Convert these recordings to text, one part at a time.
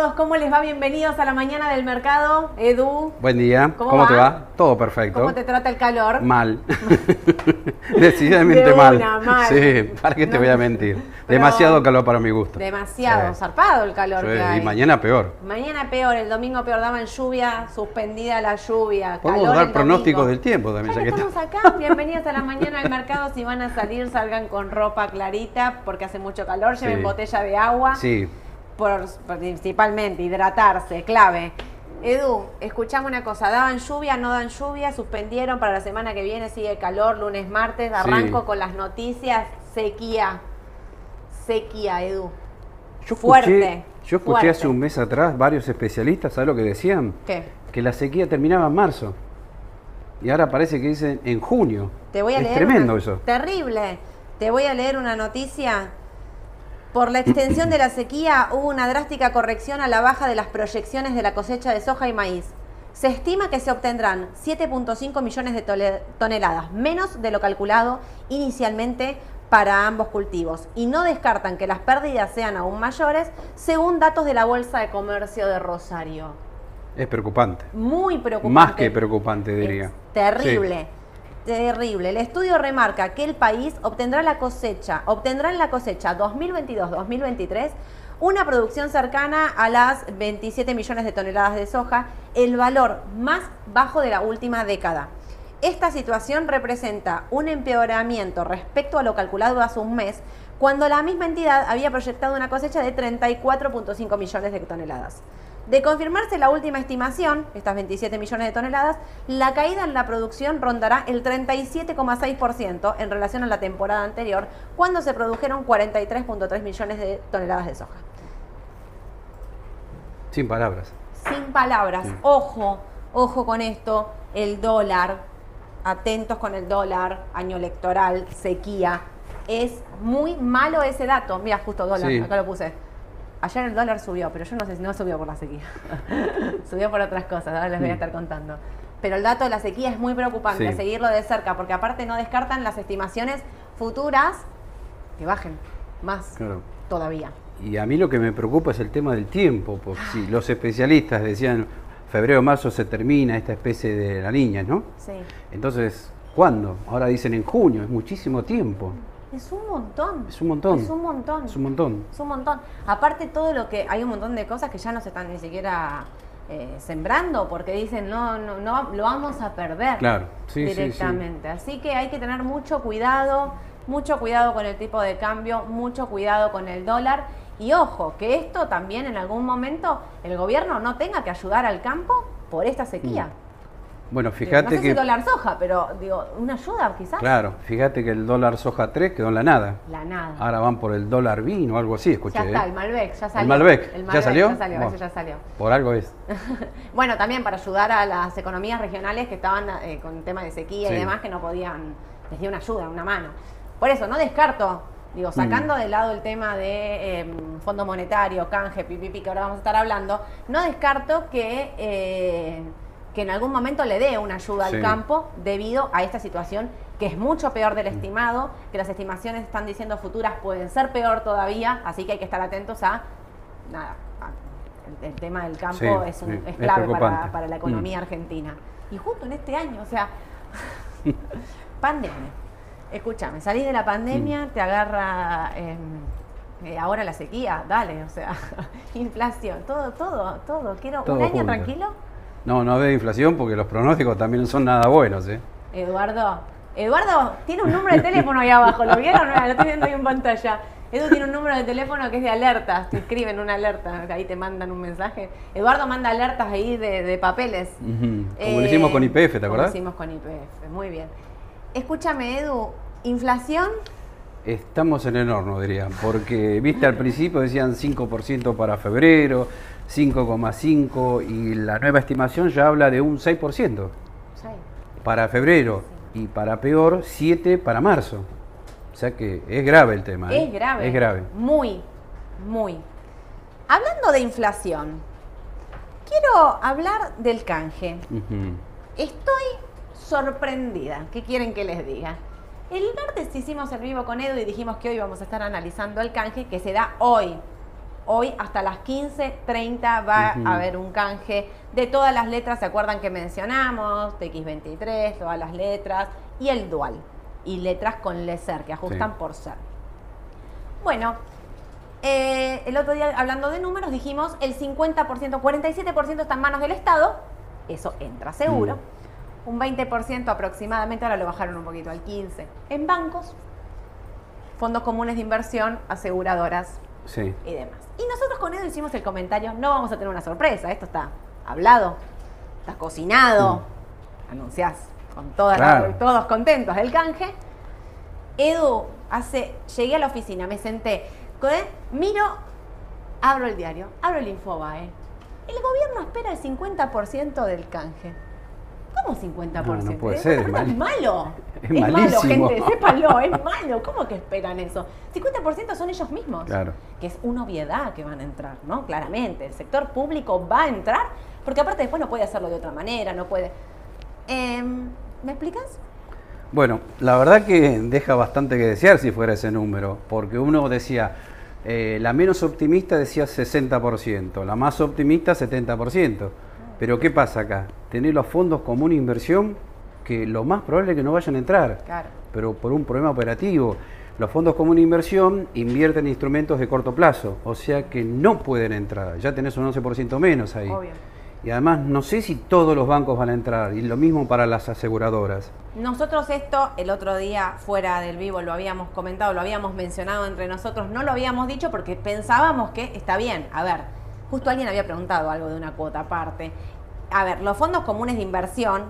Todos, ¿cómo les va? Bienvenidos a la mañana del mercado. Edu, Buen día, ¿Cómo ¿cómo, te va? Todo perfecto. ¿cómo te trata el calor? Mal. Decididamente De mal. Sí, ¿para qué te No. voy a mentir? Pero- Demasiado calor para mi gusto. Demasiado, Sí. zarpado el calor Sí, que hay. Y mañana peor. Mañana peor, el domingo peor, daban lluvia, suspendida la lluvia, Podemos calor dar pronósticos del tiempo también. Ya que estamos está- acá, bienvenidos a la mañana del mercado. Si van a salir, salgan con ropa clarita porque hace mucho calor. Lleven Sí. botella de agua, Sí, por, principalmente hidratarse, clave. Edu, escuchame una cosa, ¿daban lluvia, no dan lluvia? ¿Suspendieron para la semana que viene? ¿Sigue calor, lunes, martes? Arranco Sí. con las noticias, sequía. Sequía, Edu. yo Fuerte, escuché, yo escuché fuerte. hace un mes atrás varios especialistas, ¿sabes lo que decían? ¿Qué? Que la sequía terminaba en marzo. Y ahora parece que dicen en junio. Te voy a es leer. tremendo una- eso. Terrible. Te voy a leer una noticia. Por la extensión de la sequía hubo una drástica corrección a la baja de las proyecciones de la cosecha de soja y maíz. Se estima que se obtendrán 7.5 millones de toneladas, menos de lo calculado inicialmente para ambos cultivos. Y no descartan que las pérdidas sean aún mayores, según datos de la Bolsa de Comercio de Rosario. Es preocupante. Muy preocupante. Más que preocupante, diría. Es terrible. Terrible. El estudio remarca que el país obtendrá la cosecha, obtendrá en la cosecha 2022-2023 una producción cercana a las 27 millones de toneladas de soja, el valor más bajo de la última década. Esta situación representa un empeoramiento respecto a lo calculado hace un mes, cuando la misma entidad había proyectado una cosecha de 34.5 millones de toneladas. De confirmarse la última estimación, estas 27 millones de toneladas, la caída en la producción rondará el 37,6% en relación a la temporada anterior, cuando se produjeron 43.3 millones de toneladas de soja. Sin palabras. Sin palabras, ojo, ojo con esto, el dólar, atentos con el dólar, año electoral, sequía. Es muy malo ese dato. Mira, justo dólar, Sí. acá lo puse. Ayer el dólar subió, pero yo no sé si no subió por la sequía. subió por otras cosas, ahora les voy a Mm. estar contando. Pero el dato de la sequía es muy preocupante, Sí. seguirlo de cerca, porque aparte no descartan las estimaciones futuras que bajen más Claro. todavía. Y a mí lo que me preocupa es el tema del tiempo, porque si los especialistas decían febrero marzo se termina esta especie de la niña, ¿no? Sí. Entonces, ¿cuándo? Ahora dicen en junio, es muchísimo tiempo. Es un montón. Es un montón. Es un montón. Es un montón. Es un montón. Aparte todo lo que hay un montón de cosas que ya no se están ni siquiera eh, sembrando porque dicen no, no, no, lo vamos a perder Claro, sí, sí, sí. directamente. Así que hay que tener mucho cuidado, mucho cuidado con el tipo de cambio, mucho cuidado con el dólar y ojo que esto también en algún momento el gobierno no tenga que ayudar al campo por esta sequía. Bueno, no fíjate sé que. si dólar soja, pero digo, una ayuda quizás. Claro, fíjate que el dólar soja 3 quedó en la nada. La nada. Ahora van por el dólar vino o algo así, escuché. Ya está, ¿eh? el Malbec, ya salió. Malbec, El ¿ya salió? Ya salió, Bueno. ya salió. Por algo es. bueno, también para ayudar a las economías regionales que estaban eh, con el tema de sequía y demás, que no podían, les dio una ayuda, una mano. Por eso, no descarto Digo, sacando de lado el tema de eh, Fondo Monetario, canje, pipipi, que ahora vamos a estar hablando, no descarto que, eh, que en algún momento le dé una ayuda Sí. al campo debido a esta situación que es mucho peor del estimado, que las estimaciones están diciendo futuras pueden ser peor todavía, así que hay que estar atentos a, nada, a- el, el tema del campo Sí, es, un- sí, es es clave para, la economía argentina. Y justo en este año, o sea, pandemia. Escúchame, salís de la pandemia, te agarra em, eh, ahora la sequía, dale, o sea, inflación, todo, todo, todo. Quiero Todo un año junto. tranquilo. No, no ve inflación porque los pronósticos también son nada buenos, ¿eh? Eduardo, Eduardo tiene un número de teléfono ahí abajo, ¿lo vieron? Mira, Lo estoy viendo ahí en pantalla. Edu tiene un número de teléfono que es de alertas, te escriben una alerta, ahí te mandan un mensaje. Eduardo manda alertas ahí de, de papeles. Como Eh, lo hicimos con YPF, ¿te Como acordás? hicimos con IPF, muy bien. Escúchame, Edu, inflación, Estamos en el horno, diría, porque, viste, al principio decían 5% para febrero, 5,5% y la nueva estimación ya habla de un 6% sí, para febrero y para peor 7% para marzo. O sea que es grave el tema. ¿eh? es grave. Es grave. Muy, muy. Hablando de inflación, quiero hablar del canje. Estoy sorprendida. ¿Qué quieren que les diga? El martes hicimos el vivo con Edu y dijimos que hoy vamos a estar analizando el canje que se da hoy. Hoy hasta las 15.30 va a haber un canje de todas las letras, ¿se acuerdan que mencionamos? TX23, todas las letras y el dual. Y letras con leser, que ajustan Sí. por ser. Bueno, eh, el otro día hablando de números dijimos el 50%, 47% está en manos del Estado, eso entra seguro. Un 20% aproximadamente, ahora lo bajaron un poquito al 15%, en bancos, fondos comunes de inversión, aseguradoras Sí. y demás. Y nosotros con Edu hicimos el comentario, no vamos a tener una sorpresa, esto está hablado, está cocinado, anunciás con todas las- todos contentos del canje. Edu, hace, llegué a la oficina, me senté, ¿eh? miro, abro el diario, abro el Infobae. El gobierno espera el 50% del canje. ¿Cómo 50%? No, no puede Eh, ser, es es mal- malo. es malo, malísimo. gente, sépanlo, es malo. ¿Cómo que esperan eso? 50% son ellos mismos Claro. que es una obviedad que van a entrar, ¿no? Claramente, el sector público va a entrar, porque aparte después no puede hacerlo de otra manera, no puede... Em, ¿Me explicas? Bueno, la verdad que deja bastante que desear si fuera ese número, porque uno decía, eh, la menos optimista decía 60%, la más optimista 70%. Pero ¿qué pasa acá? Tener los fondos como una inversión que lo más probable es que no vayan a entrar, Claro. pero por un problema operativo. Los fondos como una inversión invierten en instrumentos de corto plazo, o sea que no pueden entrar, ya tenés un 11% menos ahí. Obvio. Y además no sé si todos los bancos van a entrar, y lo mismo para las aseguradoras. Nosotros esto el otro día fuera del vivo lo habíamos comentado, lo habíamos mencionado entre nosotros, no lo habíamos dicho porque pensábamos que está bien. A ver, justo alguien había preguntado algo de una cuota aparte. A ver, los fondos comunes de inversión,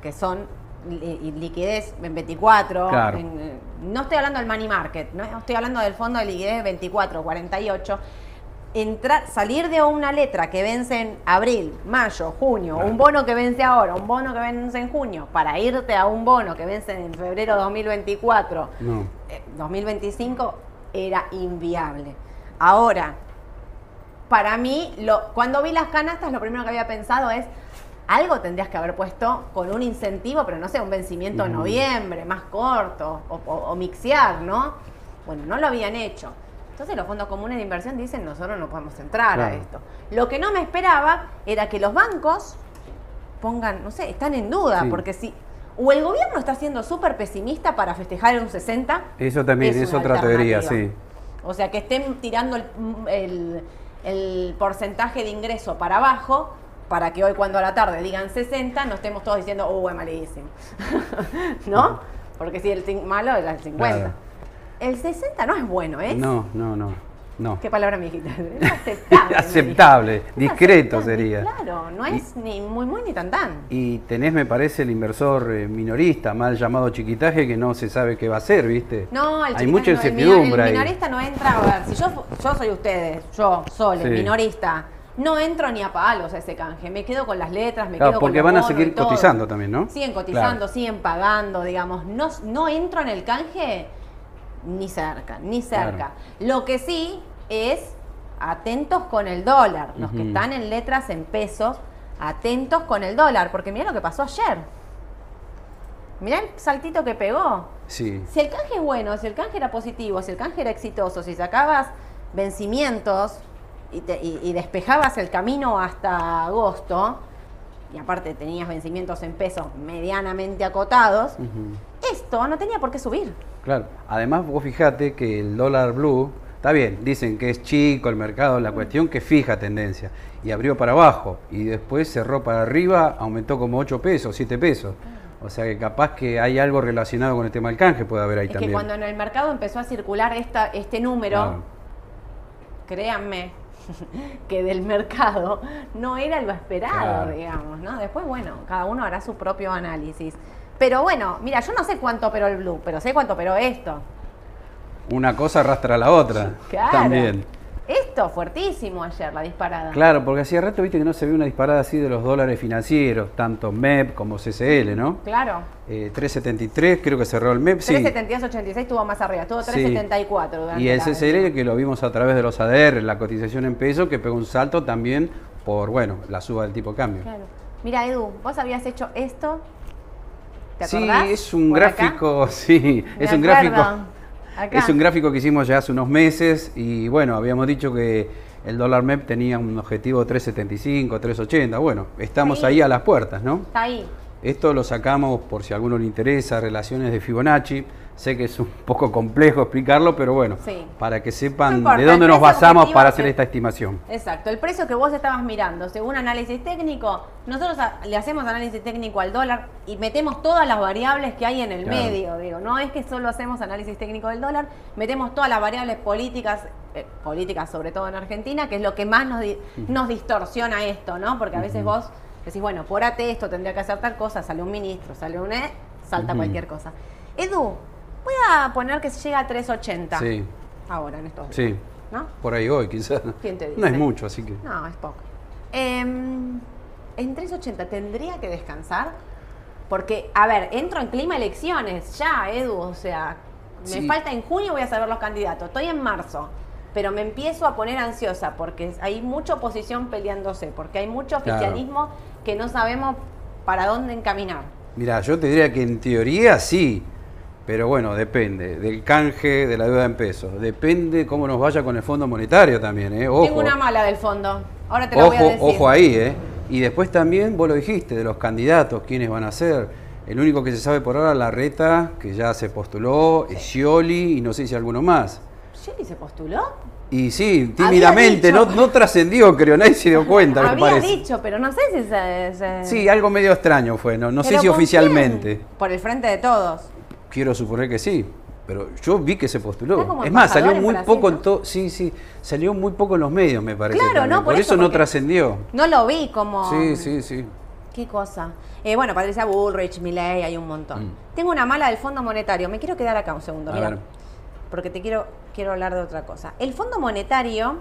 que son liquidez en 24, Claro. en, eh, no estoy hablando del money market, no estoy hablando del fondo de liquidez 24, 48. Entrar, salir de una letra que vence en abril, mayo, junio, Claro. un bono que vence ahora, un bono que vence en junio, para irte a un bono que vence en febrero 2024, No. eh, 2025, era inviable. Ahora, para mí, lo, cuando vi las canastas, lo primero que había pensado es, algo tendrías que haber puesto con un incentivo, pero no sé, un vencimiento en noviembre, más corto, o, o- o mixear, ¿no? Bueno, no lo habían hecho. Entonces los fondos comunes de inversión dicen, nosotros no podemos entrar a esto. Lo que no me esperaba era que los bancos pongan, no sé, están en duda, Sí. porque si... O el gobierno está siendo súper pesimista para festejar un 60. Eso también es, otra teoría, sí. O sea, que estén tirando el, el- el porcentaje de ingreso para abajo para que hoy cuando a la tarde digan 60 no estemos todos diciendo, uh, es malísimo. ¿No? Porque si el malo es el 50. Claro. El 60 no es bueno, ¿eh? No, no, no. No. ¿Qué palabra me dijiste? Aceptable. Aceptable, discreto aceptable, sería. Claro, no es ni muy muy ni tan tan. Y tenés, me parece, el inversor eh, minorista, mal llamado chiquitaje, que no se sabe qué va a hacer, ¿viste? No, el Hay mucha no, incertidumbre el ahí. minorista no entra, a ver, si yo, yo soy ustedes, yo, Sole, Sí. minorista, no entro ni a palos a ese canje, me quedo con las letras, me Claro, quedo con porque los van a seguir cotizando también, ¿no? Siguen cotizando, Claro. siguen pagando, digamos, no, no entro en el canje Ni cerca, ni cerca. Lo que sí es atentos con el dólar. Los que están en letras en pesos, atentos con el dólar. Porque mira lo que pasó ayer. Mirá el saltito que pegó. Sí. Si el canje es bueno, si el canje era positivo, si el canje era exitoso, si sacabas vencimientos y, te- y- y despejabas el camino hasta agosto, y aparte tenías vencimientos en pesos medianamente acotados, esto no tenía por qué subir. Claro. Además, vos fijate que el dólar blue, está bien, dicen que es chico el mercado, la cuestión que fija tendencia. Y abrió para abajo. Y después cerró para arriba, aumentó como 8 pesos, 7 pesos. O sea que capaz que hay algo relacionado con el tema del canje, puede haber ahí es también. que cuando en el mercado empezó a circular esta, este número, Claro. créanme que del mercado no era lo esperado, Claro. digamos, ¿no? Después, bueno, cada uno hará su propio análisis. Pero bueno, mira, yo no sé cuánto operó el blue, pero sé cuánto operó esto. Una cosa arrastra a la otra. Claro. También. Esto, fuertísimo ayer, la disparada. Claro, porque hacía rato viste que no se ve una disparada así de los dólares financieros, tanto MEP como CCL, ¿no? Claro. Eh, 373 creo que cerró el MEP, sí. 372.86 estuvo más arriba, estuvo Sí. 374 durante Y el la- CCL que lo vimos a través de los ADR, la cotización en peso, que pegó un salto también por, bueno, la suba del tipo de cambio. Claro. Mira, Edu, vos habías hecho esto. ¿Te sí, es un acá. gráfico, sí, Me es un acuerdo. gráfico. Acá. Es un gráfico que hicimos ya hace unos meses y bueno, habíamos dicho que el dólar MEP tenía un objetivo 375, 380. Bueno, estamos Sí. ahí a las puertas, ¿no? Está ahí. Esto lo sacamos por si a alguno le interesa, relaciones de Fibonacci. Sé que es un poco complejo explicarlo, pero bueno, Sí. para que No sepan importa, de dónde nos basamos para hacer esta estimación. Exacto, el precio que vos estabas mirando, según análisis técnico, nosotros le hacemos análisis técnico al dólar y metemos todas las variables que hay en el Claro. medio, digo, no es que solo hacemos análisis técnico del dólar, metemos todas las variables políticas, eh, políticas sobre todo en Argentina, que es lo que más nos, di- nos distorsiona esto, ¿no? Porque a veces vos decís, bueno, por AT esto tendría que hacer tal cosa, sale un ministro, sale un E, salta cualquier cosa. Edu, voy a poner que llega a 380 Sí, ahora en estos días, sí. ¿no? Por ahí hoy, quizás. ¿Quién te No es mucho, así que. No, es poco. Em, en 380 tendría que descansar. Porque, a ver, entro en clima elecciones ya, Edu. O sea, me Sí. falta en junio, voy a saber los candidatos. Estoy en marzo. Pero me empiezo a poner ansiosa porque hay mucha oposición peleándose. Porque hay mucho Claro. oficialismo que no sabemos para dónde encaminar. Mira, yo te diría que en teoría sí, pero bueno, depende del canje de la deuda en pesos. Depende cómo nos vaya con el Fondo Monetario también, ¿eh? Ojo. Tengo una mala del fondo. Ahora te la voy a Ojo, decir. ojo ahí, ¿eh? Y después también, vos lo dijiste, de los candidatos, quiénes van a ser. El único que se sabe por ahora, la reta, que ya se postuló, Scioli y no sé si alguno más. ¿Shelly se postuló? Y sí, tímidamente, dicho- no, no trascendió, creo, nadie se dio cuenta, me Había parece. dicho, pero no sé si se... se- Sí, algo medio extraño fue, no, no sé ¿Pero si oficialmente. quién? Por el frente de todos. Quiero suponer que sí, pero yo vi que se postuló. Es más, salió muy poco en todo, sí, sí, salió muy poco en los medios, me parece. Claro, no, por por eso, no trascendió. No lo vi como... Sí, sí, sí. Qué cosa. Eh, bueno, Patricia Bullrich, Milley, hay un montón. Mm. Tengo una mala del Fondo Monetario. Me quiero quedar acá un segundo, mira. Porque te quiero, quiero hablar de otra cosa. El Fondo Monetario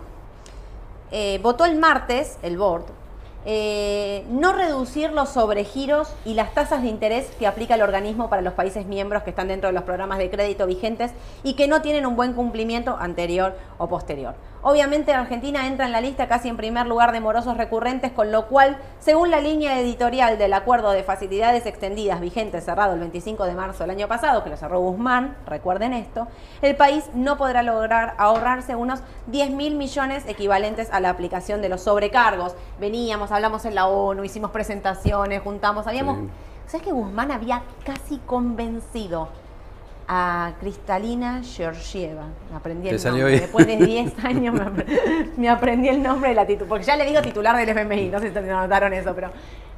eh, votó el martes, el board, eh, no reducir los sobregiros y las tasas de interés que aplica el organismo para los países miembros que están dentro de los programas de crédito vigentes y que no tienen un buen cumplimiento anterior o posterior. Obviamente Argentina entra en la lista casi en primer lugar de morosos recurrentes, con lo cual, según la línea editorial del acuerdo de facilidades extendidas vigente cerrado el 25 de marzo del año pasado, que lo cerró Guzmán, recuerden esto, el país no podrá lograr ahorrarse unos 10 mil millones equivalentes a la aplicación de los sobrecargos. Veníamos, hablamos en la ONU, hicimos presentaciones, juntamos, habíamos... Sí. ¿Sabes que Guzmán había casi convencido a Cristalina Georgieva? Aprendí el nombre. bien. Después de 10 años me, apre- me aprendí el nombre de la titular. Porque ya le digo titular del FMI, no sé si notaron eso, pero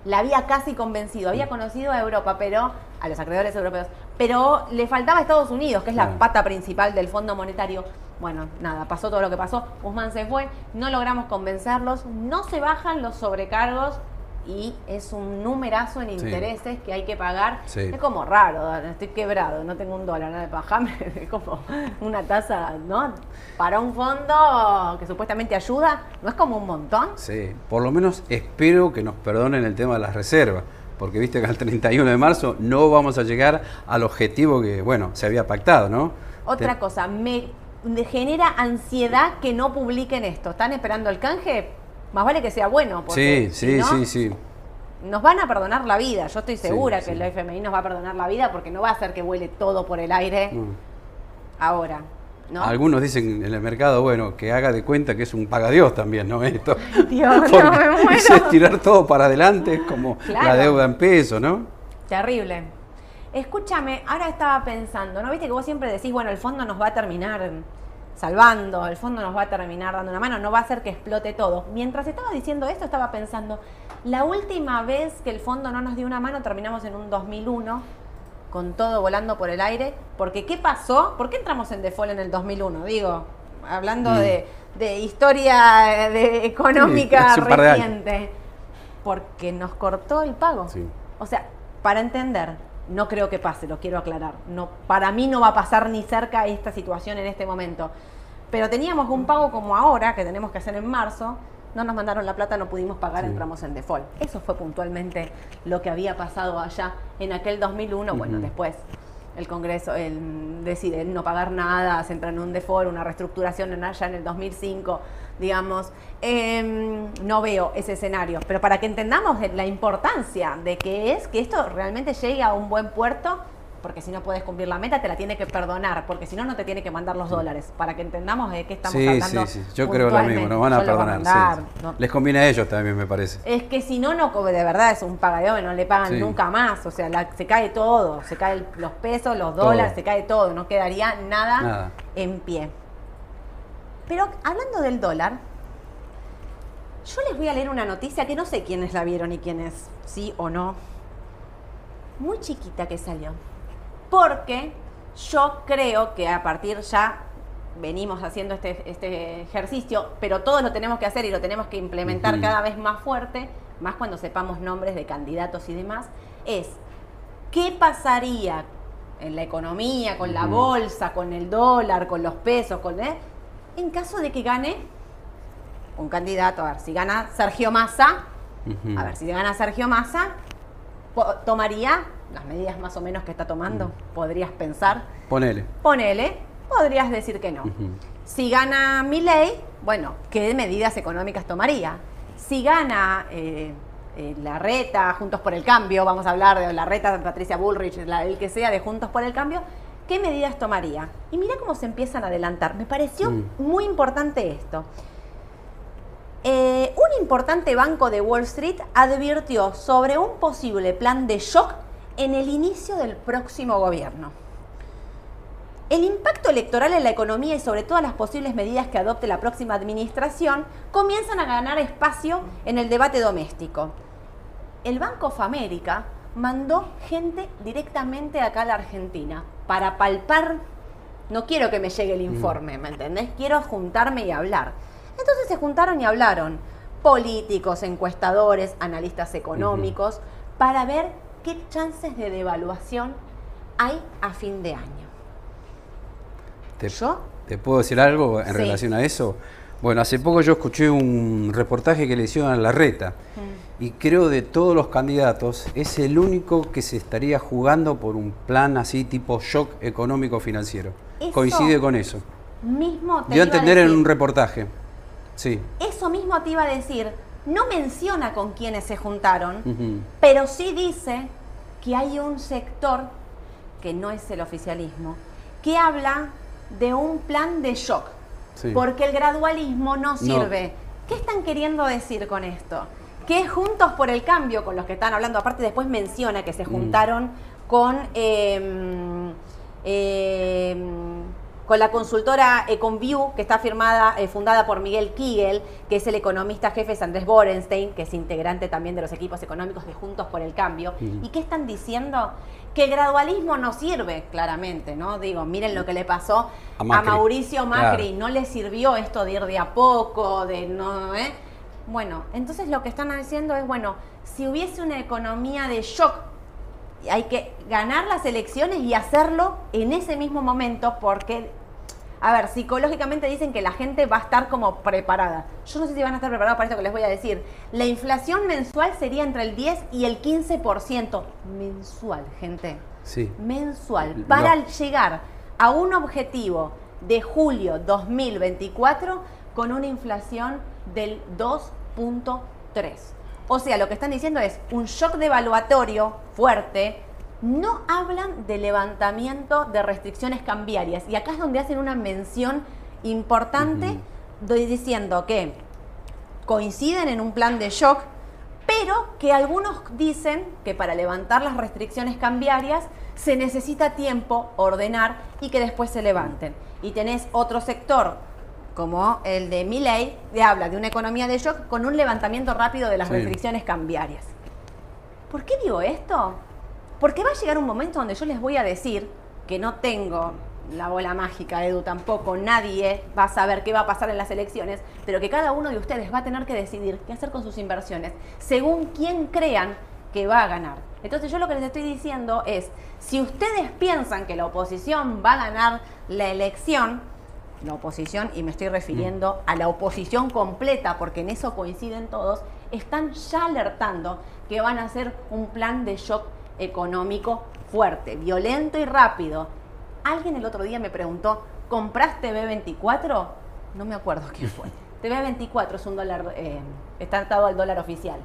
la había casi convencido. Había conocido a Europa, pero a los acreedores europeos. Pero le faltaba a Estados Unidos, que es la pata principal del Fondo Monetario. Bueno, nada, pasó todo lo que pasó. Guzmán se fue, no logramos convencerlos, no se bajan los sobrecargos y es un numerazo en Sí. intereses que hay que pagar. Sí. Es como raro, estoy quebrado, no tengo un dólar, nada, bajame, es como una tasa, ¿no? Para un fondo que supuestamente ayuda, ¿no es como un montón? Sí, por lo menos espero que nos perdonen el tema de las reservas, porque viste que al 31 de marzo no vamos a llegar al objetivo que, bueno, se había pactado, ¿no? Otra Te- cosa, me genera ansiedad que no publiquen esto. ¿Están esperando el canje? Más vale que sea bueno. Porque Sí, sí, no, sí, sí. Nos van a perdonar la vida. Yo estoy Sí, segura que sí. el FMI nos va a perdonar la vida porque no va a hacer que vuele todo por el aire No. ahora. ¿no? Algunos dicen en el mercado, bueno, que haga de cuenta que es un pagadios también, ¿no? Esto. Dios, no, me muero. es tirar todo para adelante, es como Claro. la deuda en peso, ¿no? Terrible. Escúchame, ahora estaba pensando, ¿no viste que vos siempre decís, bueno, el fondo nos va a terminar salvando, el fondo nos va a terminar dando una mano, no va a hacer que explote todo? Mientras estaba diciendo esto, estaba pensando, la última vez que el fondo no nos dio una mano terminamos en un 2001, con todo volando por el aire, porque ¿qué pasó? ¿Por qué entramos en default en el 2001? Digo, hablando Mm. de, de historia de económica reciente, porque nos cortó el pago. Sí. O sea, para entender, no creo que pase, lo quiero aclarar. No, para mí no va a pasar ni cerca esta situación en este momento. Pero teníamos un pago como ahora, que tenemos que hacer en marzo, no nos mandaron la plata, no pudimos pagar, Sí. entramos en default. Eso fue puntualmente lo que había pasado allá en aquel 2001. Bueno, después el Congreso el, decide no pagar nada, se entra en un default, una reestructuración en allá en el 2005, digamos. Em, no veo ese escenario, pero para que entendamos la importancia de que es que esto realmente llegue a un buen puerto, porque si no puedes cumplir la meta, te la tiene que perdonar, porque si no, no te tiene que mandar los dólares, para que entendamos de qué estamos Sí, hablando. sí, sí. Yo creo lo mismo, nos van a perdonar. mandar, sí. no- Les conviene a ellos también, me parece. es que si no, no de verdad, es un pagador, no le pagan Sí. nunca más. O sea, la- se cae todo, se caen los pesos, los Todo. dólares, se cae todo, no quedaría nada, Nada. en pie. Pero hablando del dólar, yo les voy a leer una noticia que no sé quiénes la vieron y quiénes sí o no. Muy chiquita que salió. Porque yo creo que a partir ya venimos haciendo este, este ejercicio, pero todos lo tenemos que hacer y lo tenemos que implementar cada vez más fuerte, más cuando sepamos nombres de candidatos y demás, es qué pasaría en la economía, con la bolsa, con el dólar, con los pesos, con ¿eh? En caso de que gane un candidato, a ver, si gana Sergio Massa, a ver, si gana Sergio Massa, tomaría las medidas más o menos que está tomando, podrías pensar, Ponele. ponele, podrías decir que no. Si gana Milei, bueno, ¿qué medidas económicas tomaría? Si gana eh, eh, la reta, Juntos por el Cambio, vamos a hablar de la reta de Patricia Bullrich, la, el que sea de Juntos por el Cambio, ¿qué medidas tomaría? Y mira cómo se empiezan a adelantar. Me pareció Mm. muy importante esto. Eh, un importante banco de Wall Street advirtió sobre un posible plan de shock en el inicio del próximo gobierno. El impacto electoral en la economía y sobre todas las posibles medidas que adopte la próxima administración comienzan a ganar espacio en el debate doméstico. El Banco of America mandó gente directamente acá a la Argentina para palpar. No quiero que me llegue el informe, ¿me entendés? Quiero juntarme y hablar. Entonces se juntaron y hablaron políticos, encuestadores, analistas económicos, para ver qué chances de devaluación hay a fin de año. ¿Te, ¿Yo? ¿Te puedo decir algo en Sí. relación a eso? Bueno, hace poco yo escuché un reportaje que le hicieron a la reta y creo de todos los candidatos es el único que se estaría jugando por un plan así tipo shock económico financiero. Eso Coincide con eso. Mismo te Dio a entender en un reportaje. Sí. Eso mismo te iba a decir. No menciona con quiénes se juntaron, pero sí dice que hay un sector, que no es el oficialismo, que habla de un plan de shock. Sí. Porque el gradualismo no sirve. ¿Qué están queriendo decir con esto? Que Juntos por el Cambio, con los que están hablando, aparte después menciona que se juntaron con, eh, eh, con la consultora Econview, que está firmada, eh, fundada por Miguel Kigel, que es el economista jefe Andrés Borenstein, que es integrante también de los equipos económicos de Juntos por el Cambio. Ujú. ¿Y qué están diciendo? Que el gradualismo no sirve, claramente, ¿no? Digo, miren lo que le pasó A. Mauricio Macri, Claro. no le sirvió esto de ir de a poco, de no, ¿eh? Bueno, entonces lo que están diciendo es, bueno, si hubiese una economía de shock, hay que ganar las elecciones y hacerlo en ese mismo momento porque, a ver, psicológicamente dicen que la gente va a estar como preparada. Yo no sé si van a estar preparados para esto que les voy a decir. La inflación mensual sería entre el 10 y el 15% mensual, gente Sí. mensual para llegar a un objetivo de julio 2024 con una inflación del 2.3. O sea, lo que están diciendo es un shock devaluatorio fuerte. No hablan de levantamiento de restricciones cambiarias. Y acá es donde hacen una mención importante diciendo que coinciden en un plan de shock, pero que algunos dicen que para levantar las restricciones cambiarias se necesita tiempo, ordenar y que después se levanten. Y tenés otro sector como el de Milley, que habla de una economía de shock con un levantamiento rápido de las restricciones cambiarias. ¿Por qué digo esto? Porque va a llegar un momento donde yo les voy a decir que no tengo la bola mágica, Edu, tampoco nadie va a saber qué va a pasar en las elecciones, pero que cada uno de ustedes va a tener que decidir qué hacer con sus inversiones, según quién crean que va a ganar. Entonces yo lo que les estoy diciendo es, si ustedes piensan que la oposición va a ganar la elección, la oposición, y me estoy refiriendo mm. a la oposición completa, porque en eso coinciden todos, están ya alertando que van a hacer un plan de shock económico fuerte, violento y rápido. Alguien el otro día me preguntó, ¿compraste B24? No me acuerdo quién fue. TV24 es un dólar, eh, está atado al dólar oficial.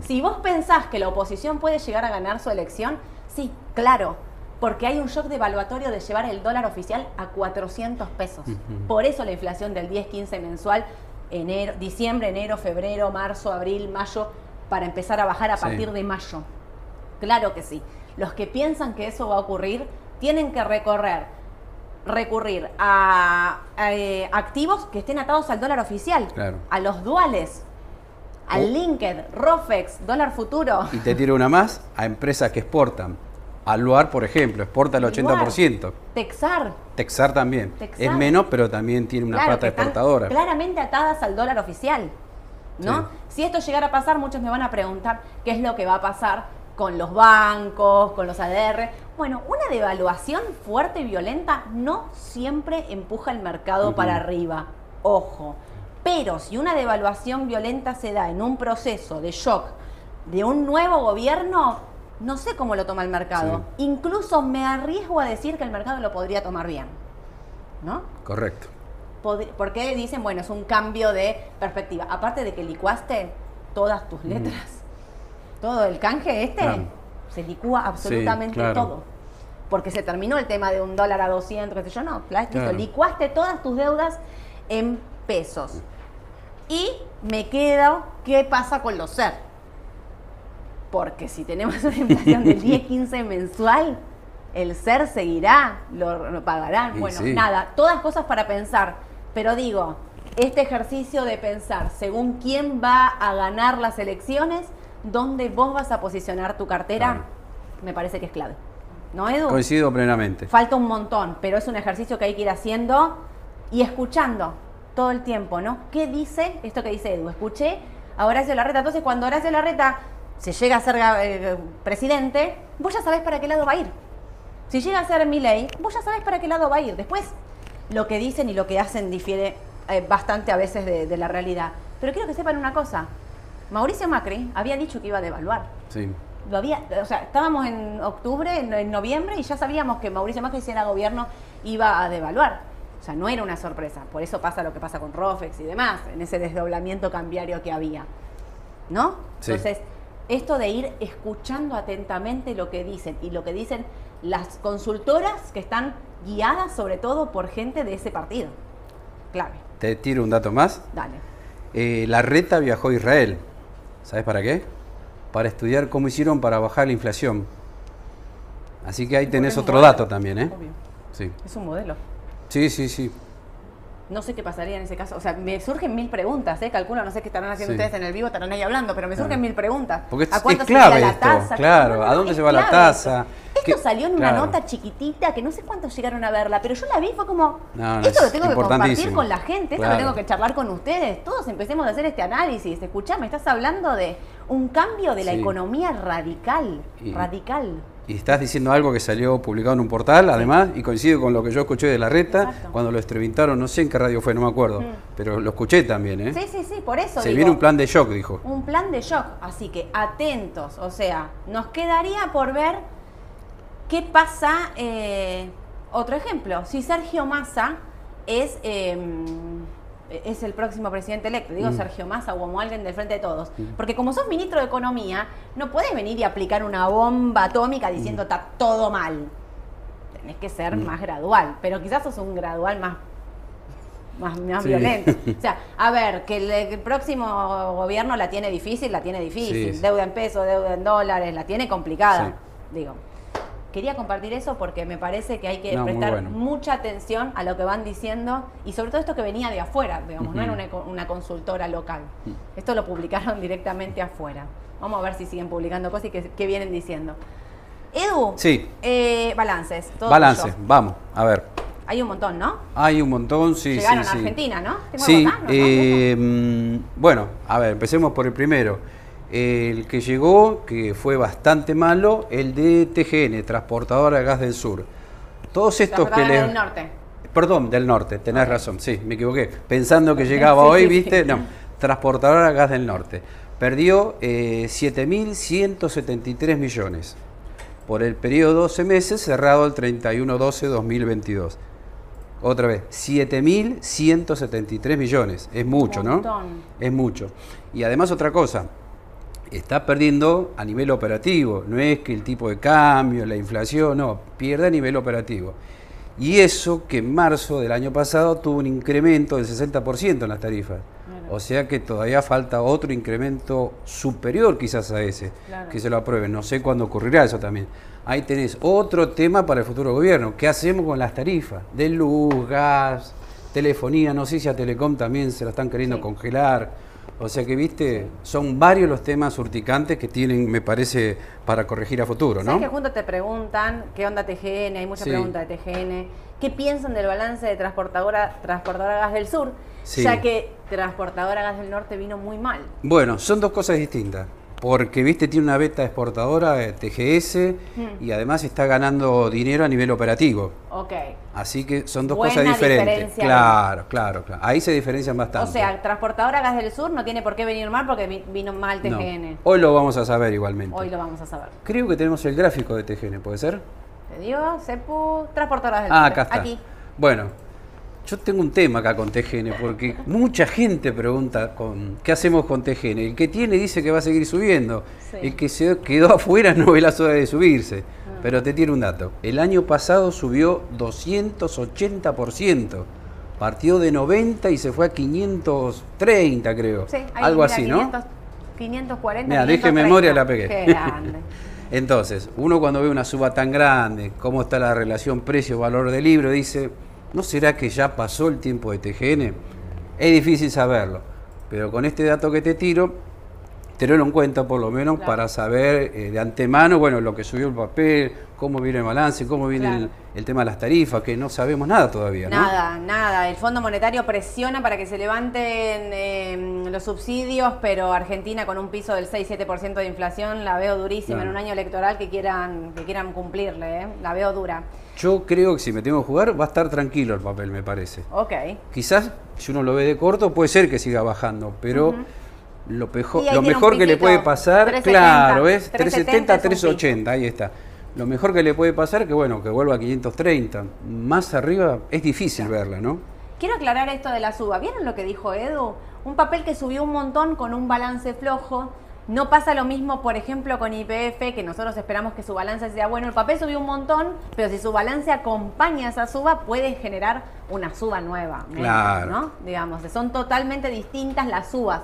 Si vos pensás que la oposición puede llegar a ganar su elección, sí, claro, porque hay un shock devaluatorio de llevar el dólar oficial a 400 pesos. Por eso la inflación del 10-15 mensual, enero, diciembre, enero, febrero, marzo, abril, mayo, para empezar a bajar a partir de mayo. Claro que sí. Los que piensan que eso va a ocurrir tienen que recorrer, recurrir a, eh, activos que estén atados al dólar oficial, a los duales, al oh. Linked, Rofex, dólar futuro. Y te tiro una más, a empresas que exportan Aluar, por ejemplo, exporta el 80%. Texar. Texar también. Es menos, pero también tiene una pata exportadora. Claramente atadas al dólar oficial. ¿no? Si esto llegara a pasar, muchos me van a preguntar qué es lo que va a pasar con los bancos, con los ADR. Bueno, una devaluación fuerte y violenta no siempre empuja el mercado para arriba. Ojo. Pero si una devaluación violenta se da en un proceso de shock de un nuevo gobierno, no sé cómo lo toma el mercado. Incluso me arriesgo a decir que el mercado lo podría tomar bien. ¿No? Correcto. Porque dicen, bueno, es un cambio de perspectiva. Aparte de que licuaste todas tus letras, todo el canje este, se licúa absolutamente todo. Porque se terminó el tema de un dólar a 200, qué sé yo, no, claro. licuaste todas tus deudas en pesos. Y me quedo, ¿qué pasa con los SER? porque si tenemos una inflación del 10-15 mensual, el ser seguirá, lo, pagarán. bueno, nada, todas cosas para pensar. Pero digo, este ejercicio de pensar según quién va a ganar las elecciones, dónde vos vas a posicionar tu cartera, me parece que es clave. ¿No, Edu? Coincido plenamente. Falta un montón, pero es un ejercicio que hay que ir haciendo y escuchando todo el tiempo, ¿no? ¿Qué dice esto que dice Edu? Escuché a Horacio Larreta. Entonces, cuando Horacio Larreta se llega a ser eh, presidente, vos ya sabés para qué lado va a ir. Si llega a ser mi ley, vos ya sabés para qué lado va a ir. Después, lo que dicen y lo que hacen difiere eh, bastante a veces de, la realidad. Pero quiero que sepan una cosa. Mauricio Macri había dicho que iba a devaluar. Sí. Lo había, o sea, estábamos en octubre, en, noviembre, y ya sabíamos que Mauricio Macri, si era gobierno, iba a devaluar. O sea, no era una sorpresa. Por eso pasa lo que pasa con Rofex y demás, en ese desdoblamiento cambiario que había. ¿No? Entonces, esto de ir escuchando atentamente lo que dicen y lo que dicen las consultoras que están guiadas sobre todo por gente de ese partido. Clave. Te tiro un dato más. Dale. Eh, la reta viajó a Israel. ¿Sabes para qué? Para estudiar cómo hicieron para bajar la inflación. Así que ahí tenés otro dato también, ¿eh? Obvio. Sí. Es un modelo. Sí, sí, sí. No sé qué pasaría en ese caso. O sea, me surgen mil preguntas, ¿eh? Calculo, no sé qué estarán haciendo ustedes en el vivo, estarán ahí hablando, pero me surgen mil preguntas. Porque ¿A cuánto es clave la tasa? Claro, ¿a dónde se va la tasa? Esto, salió en una nota chiquitita que no sé cuántos llegaron a verla, pero yo la vi fue como, esto lo tengo que compartir con la gente, esto lo tengo que charlar con ustedes. Todos empecemos a hacer este análisis. Escuchame, estás hablando de un cambio de la economía radical, radical. Y estás diciendo algo que salió publicado en un portal, además, y coincide con lo que yo escuché de la reta, cuando lo entrevistaron, no sé en qué radio fue, no me acuerdo, mm. pero lo escuché también, ¿eh? Sí, sí, sí, por eso. Se viene un plan de shock, dijo. Un plan de shock, así que atentos, o sea, nos quedaría por ver qué pasa, eh, otro ejemplo, si Sergio Massa es, eh, es el próximo presidente electo, digo Mm. Sergio Massa o como alguien del frente de todos, porque como sos ministro de Economía, no podés venir y aplicar una bomba atómica diciendo Mm. está todo mal. Tenés que ser más gradual, pero quizás sos un gradual más más, más Sí. violento. O sea, a ver, que el, el próximo gobierno la tiene difícil, la tiene difícil. Sí, sí. Deuda en pesos, deuda en dólares, la tiene complicada. Digo, quería compartir eso porque me parece que hay que No, prestar bueno. mucha atención a lo que van diciendo y sobre todo esto que venía de afuera, digamos, no era una, una consultora local. Mm. Esto lo publicaron directamente afuera. Vamos a ver si siguen publicando cosas y qué, qué vienen diciendo. Edu, Sí. eh, balances. todo Balance, tuyo. vamos, a ver. Hay un montón, ¿no? Hay un montón, sí, Llegaron sí, a sí. Argentina, ¿no? Tengo Sí, acá, ¿no? eh, mm, bueno, a ver, empecemos por el primero. El que llegó, que fue bastante malo, el de TGN, Transportadora de Gas del Sur. Todos estos que Transportadora le... del norte. Perdón, del norte, tenés razón, sí, me equivoqué. Pensando que llegaba Sí, hoy, sí, ¿viste? sí. No, Transportadora Gas del Norte. Perdió eh, 7.173 millones por el periodo 12 meses cerrado el 31-12-2022. Otra vez, 7.173 millones. Es mucho, ¿no? Es mucho. Y además otra cosa, está perdiendo a nivel operativo. No es que el tipo de cambio, la inflación, no, pierde a nivel operativo. Y eso que en marzo del año pasado tuvo un incremento del 60% en las tarifas. Claro. O sea que todavía falta otro incremento superior quizás a ese, Claro. que se lo aprueben. No sé cuándo ocurrirá eso también. Ahí tenés otro tema para el futuro gobierno. ¿Qué hacemos con las tarifas? De luz, gas, telefonía, no sé si a Telecom también se la están queriendo Sí. congelar. O sea que, viste, son varios los temas urticantes que tienen, me parece, para corregir a futuro, ¿Sabes ¿no? que juntos te preguntan qué onda TGN? Hay muchas Sí. preguntas de TGN. ¿Qué piensan del balance de transportadora, transportadora Gas del Sur? Sí. Ya que Transportadora Gas del Norte vino muy mal. Bueno, son dos cosas distintas. Porque, viste, tiene una beta exportadora, TGS, Hmm. y además está ganando dinero a nivel operativo. Ok. Así que son dos Buena cosas diferentes. diferencia. Claro, claro, claro. Ahí se diferencian bastante. O sea, Transportadora Gas del Sur no tiene por qué venir mal porque vi- vino mal No. TGN. Hoy lo vamos a saber igualmente. Hoy lo vamos a saber. Creo que tenemos el gráfico de TGN, ¿puede ser? Te digo, Cepu, Transportadora Gas del Ah, Norte. acá está. Aquí. Bueno, yo tengo un tema acá con TGN, porque mucha gente pregunta con, qué hacemos con TGN. El que tiene dice que va a seguir subiendo. Sí. El que se quedó afuera no ve la hora de subirse. Pero te tiene un dato. El año pasado subió 280%. Partió de 90 y se fue a 530, creo. Sí, ahí, Algo mira, así, 500, ¿no? 540. Mira, dije 530. memoria, la pegué. Qué grande. Entonces, uno cuando ve una suba tan grande, cómo está la relación precio-valor del libro, dice, ¿no será que ya pasó el tiempo de TGN? Es difícil saberlo, pero con este dato que te tiro, tenerlo en cuenta por lo menos Claro. para saber eh, de antemano, bueno, lo que subió el papel, cómo viene el balance, cómo viene Claro. el, el tema de las tarifas, que no sabemos nada todavía, ¿no? Nada, nada. El Fondo Monetario presiona para que se levanten eh, los subsidios, pero Argentina con un piso del 6-7% de inflación la veo durísima Claro. en un año electoral que quieran, que quieran cumplirle. ¿eh? La veo dura. Yo creo que si me tengo que jugar va a estar tranquilo el papel, me parece. Ok. Quizás, si uno lo ve de corto, puede ser que siga bajando, pero lo, pejo- lo mejor que le puede pasar, 370, claro, es 370 370, es un 380, ahí está. Lo mejor que le puede pasar, que bueno, que vuelva a 530. Más arriba es difícil verla, ¿no? Quiero aclarar esto de la suba. ¿Vieron lo que dijo Edu? Un papel que subió un montón con un balance flojo. No pasa lo mismo, por ejemplo, con IPF, que nosotros esperamos que su balance sea bueno. El papel subió un montón, pero si su balance acompaña esa suba, puede generar una suba nueva. Claro. ¿no? Digamos, son totalmente distintas las subas.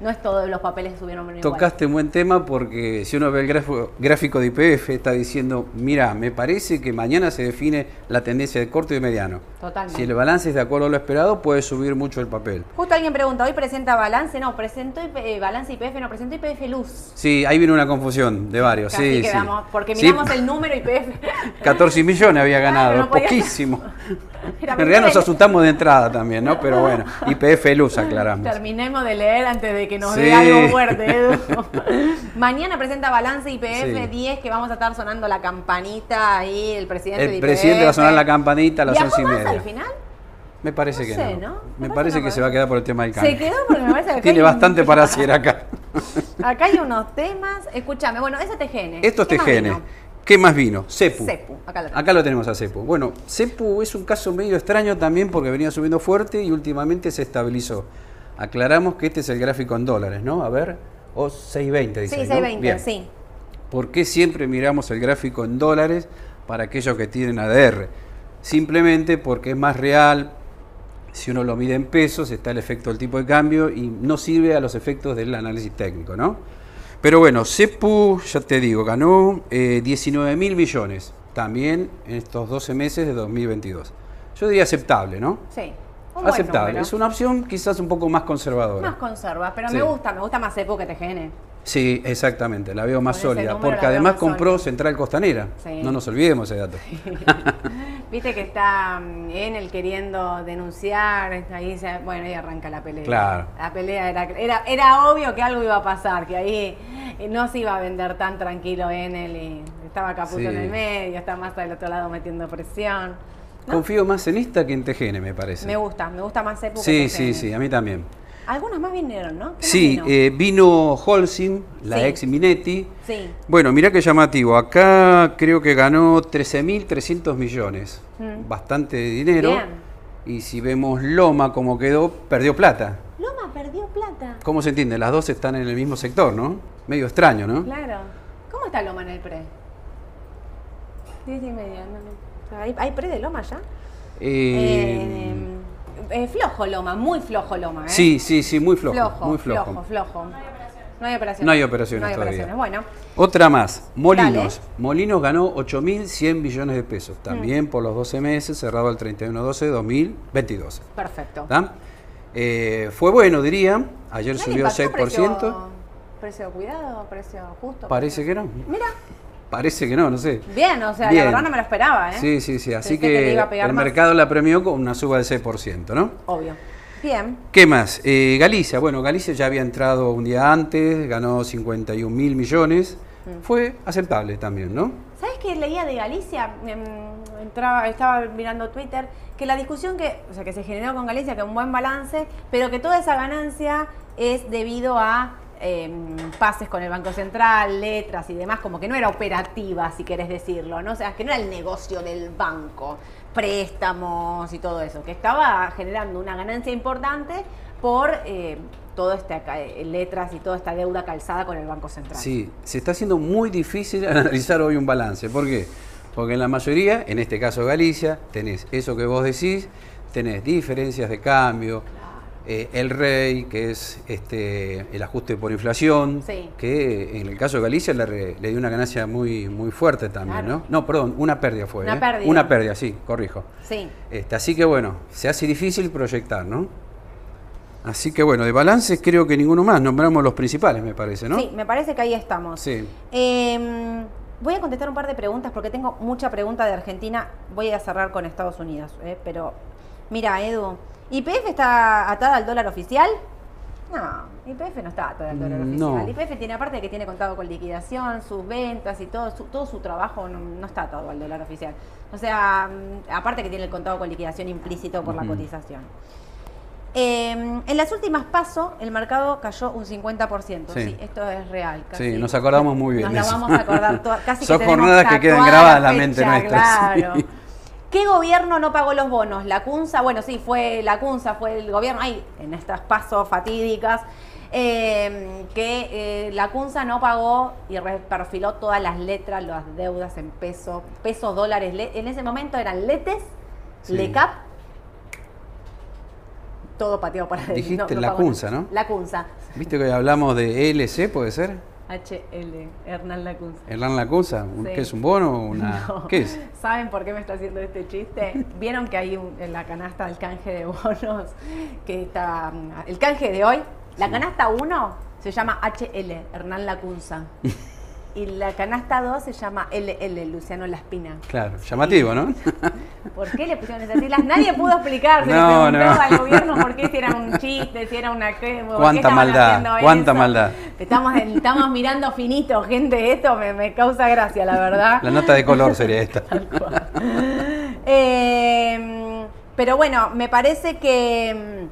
No es todos los papeles que subieron igual. Tocaste un buen tema porque si uno ve el gráfico de IPF, está diciendo, mira, me parece que mañana se define la tendencia de corto y de mediano. Totalmente. Si el balance es de acuerdo a lo esperado, puede subir mucho el papel. Justo alguien pregunta, ¿hoy presenta balance? No, presentó eh, balance IPF, no, presentó IPF Luz. Sí, ahí viene una confusión de varios. Casi sí, quedamos, sí. porque Sí, miramos el número IPF. 14 millones había Claro, ganado, no podía- poquísimo. En realidad nos asustamos de entrada también, ¿no? Pero bueno, IPF Luz aclaramos. Terminemos de leer antes de que nos Sí. dé algo fuerte, Edu. Mañana presenta balance IPF Sí. 10 que vamos a estar sonando la campanita ahí, el presidente de El presidente va a sonar la campanita a las ¿Viajó once y más media. al final? Me parece No que sé, no. ¿no? Me parece que no, que se va a quedar por el tema del Se cambio. quedó porque me parece que acá Tiene un- bastante para hacer acá. Acá hay unos temas. Escúchame, bueno, ese TGN. Esto es ¿Qué más TGN. vino? ¿Qué más vino? Cepu. Cepu, acá lo. Acá lo tenemos a Cepu. Bueno, Cepu es un caso medio extraño también porque venía subiendo fuerte y últimamente se estabilizó. Aclaramos que este es el gráfico en dólares, ¿no? A ver, o 620 dice. Sí, ahí, ¿no? 620, Bien. sí. ¿Por qué siempre miramos el gráfico en dólares para aquellos que tienen ADR? Simplemente porque es más real. Si uno lo mide en pesos, está el efecto del tipo de cambio y no sirve a los efectos del análisis técnico, ¿no? Pero bueno, CEPU, ya te digo, ganó eh, 19 mil millones también en estos 12 meses de 2022. Yo diría aceptable, ¿no? Sí. Un buen aceptable. Es una opción quizás un poco más conservadora. Más conserva, pero Sí. me gusta, me gusta más Cepu que TGN. Sí, exactamente, la veo más Con sólida, porque además más compró sólida. Central Costanera. Sí. No nos olvidemos ese dato. Viste que está mm, en el queriendo denunciar, ahí se- bueno, ahí arranca la pelea. Claro. La pelea era, era, era obvio que algo iba a pasar, que ahí eh, no se iba a vender tan tranquilo en él y estaba Caputo Sí. en el medio, está más del otro lado metiendo presión. ¿No? Confío más en esta que en TGN, me parece. Me gusta, me gusta más Sí, sí, sí, a mí también. Algunos más vinieron, ¿no? ¿Qué más Sí, vino? eh, vino Holcim, la Sí. ex Minetti. sí. Bueno, mirá qué llamativo. Acá creo que ganó 13.300 millones. Mm. Bastante dinero. Bien. Y si vemos Loma como quedó, perdió plata. Loma perdió plata. ¿Cómo se entiende? Las dos están en el mismo sector, ¿no? Medio extraño, ¿no? Claro. ¿Cómo está Loma en el pre? Diez y media. no, no. ¿Hay, hay pre de Loma ya? Eh, Eh, eh, flojo Loma, muy flojo Loma, ¿eh? sí, sí, sí, muy flojo. flojo, muy flojo. flojo, flojo. No hay operaciones. No hay operaciones No hay todavía. operaciones. Bueno, Otra más, Molinos. Dale. Molinos ganó 8.100 millones de pesos, Mm. también por los 12 meses, cerrado el 31-12-2022. perfecto. Eh, fue bueno, diría. Ayer ¿No subió impactó 6%. Precio, precio cuidado, precio justo. Parece que no. Mira, Parece que no, no sé. bien, o sea, Bien. la verdad no me lo esperaba, ¿eh? Sí, sí, sí. Así Pensé que el más. mercado la premió con una suba del 6%, ¿no? Obvio. Bien. ¿Qué más? Eh, Galicia. Bueno, Galicia ya había entrado un día antes, ganó 51 mil millones. Mm. Fue aceptable también, ¿no? ¿Sabes qué leía de Galicia? Em, entraba, estaba mirando Twitter, que la discusión que, o sea, que se generó con Galicia, que un buen balance, pero que toda esa ganancia es debido a em, pases con el Banco Central, letras y demás, como que no era operativa, si querés decirlo, ¿no? O sea, que no era el negocio del banco, préstamos y todo eso, que estaba generando una ganancia importante por eh, toda esta ca- eh, letras y toda esta deuda calzada con el Banco Central. Sí, se está haciendo muy difícil analizar hoy un balance. ¿Por qué? Porque en la mayoría, en este caso Galicia, tenés eso que vos decís, tenés diferencias de cambio, eh, el rey, que es este, el ajuste por inflación, Sí. que en el caso de Galicia le, re- le dio una ganancia muy, muy fuerte también, Claro. ¿no? No, perdón, una pérdida fue. Una ¿eh? pérdida. Una pérdida, sí, corrijo. Sí. Este, así que bueno, se hace difícil proyectar, ¿no? Así que bueno, de balances creo que ninguno más, nombramos los principales, me parece, ¿no? Sí, me parece que ahí estamos. Sí. Eh, voy a contestar un par de preguntas porque tengo mucha pregunta de Argentina. Voy a cerrar con Estados Unidos, eh, pero mira, Edu, ¿YPF está atada al dólar oficial? No, YPF no está atada al dólar Mm, oficial. no. YPF tiene aparte de que tiene contado con liquidación, sus ventas y todo su, todo su trabajo no, no está atado al dólar oficial. O sea, mm, aparte que tiene el contado con liquidación implícito por la cotización. Eh, en las últimas pasos, el mercado cayó un 50%. Sí, Sí. esto es real. Sí, nos acordamos muy bien Nos eso. vamos a acordar casi Son que jornadas que quedan grabadas en la mente nuestra, Claro. sí. ¿Qué gobierno no pagó los bonos? La CUNSA, bueno, sí, fue la CUNSA, fue el gobierno, ahí, en estas pasos fatídicas, eh, que eh, la CUNSA no pagó y reperfiló todas las letras, las deudas en pesos, pesos, dólares. en ese momento eran letes, Sí. LECAP, todo pateado para adentro. Dijiste la CUNSA. ¿no? La CUNSA. ¿Viste que hoy hablamos de ELC, puede ser? HL, Hernán Lacunza. ¿Hernán Lacunza? ¿Un- Sí. ¿Qué es un bono? o Una... No. ¿Qué es? ¿Saben por qué me está haciendo este chiste? Vieron que hay un- en la canasta del canje de bonos que está. mm, El canje de hoy, la Sí. canasta 1 se llama HL, Hernán Lacunza. Y la canasta 2 se llama LL, Luciano Laspina. Claro, llamativo, ¿no? ¿Por qué le pusieron esas siglas? Nadie pudo explicar. Se No, le preguntó no. al gobierno por qué si era un chiste, si era una Cuánta maldad, cuánta eso. maldad. Estamos, estamos mirando finito, gente. Esto me, me causa gracia, la verdad. La nota de color sería esta. Eh, pero bueno, me parece que,